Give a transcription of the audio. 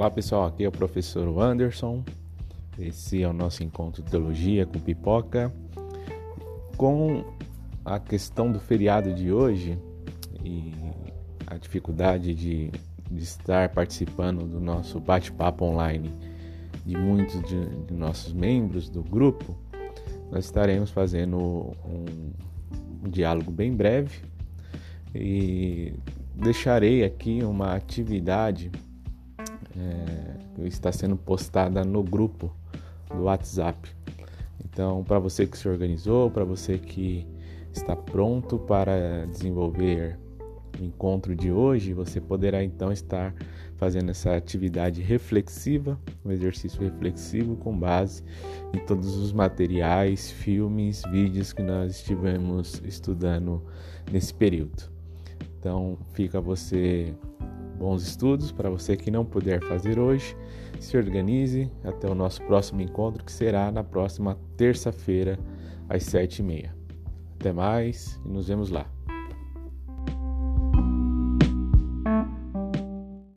Olá pessoal, aqui é o professor Anderson. Esse é o nosso encontro de teologia com pipoca. Com a questão do feriado de hoje e a dificuldade de, de estar participando do nosso bate-papo online de muitos de, de, nossos membros do grupo, nós estaremos fazendo um, um diálogo bem breve e deixarei aqui uma atividade é, está sendo postada no grupo do WhatsApp. Então, para você que se organizou, para você que está pronto para desenvolver o encontro de hoje, você poderá então estar fazendo essa atividade reflexiva, um exercício reflexivo com base em todos os materiais, filmes, vídeos que nós estivemos estudando nesse período. Então, fica você bons estudos para você que não puder fazer hoje. Se organize até o nosso próximo encontro, que será na próxima terça-feira, às sete e meia. Até mais e nos vemos lá.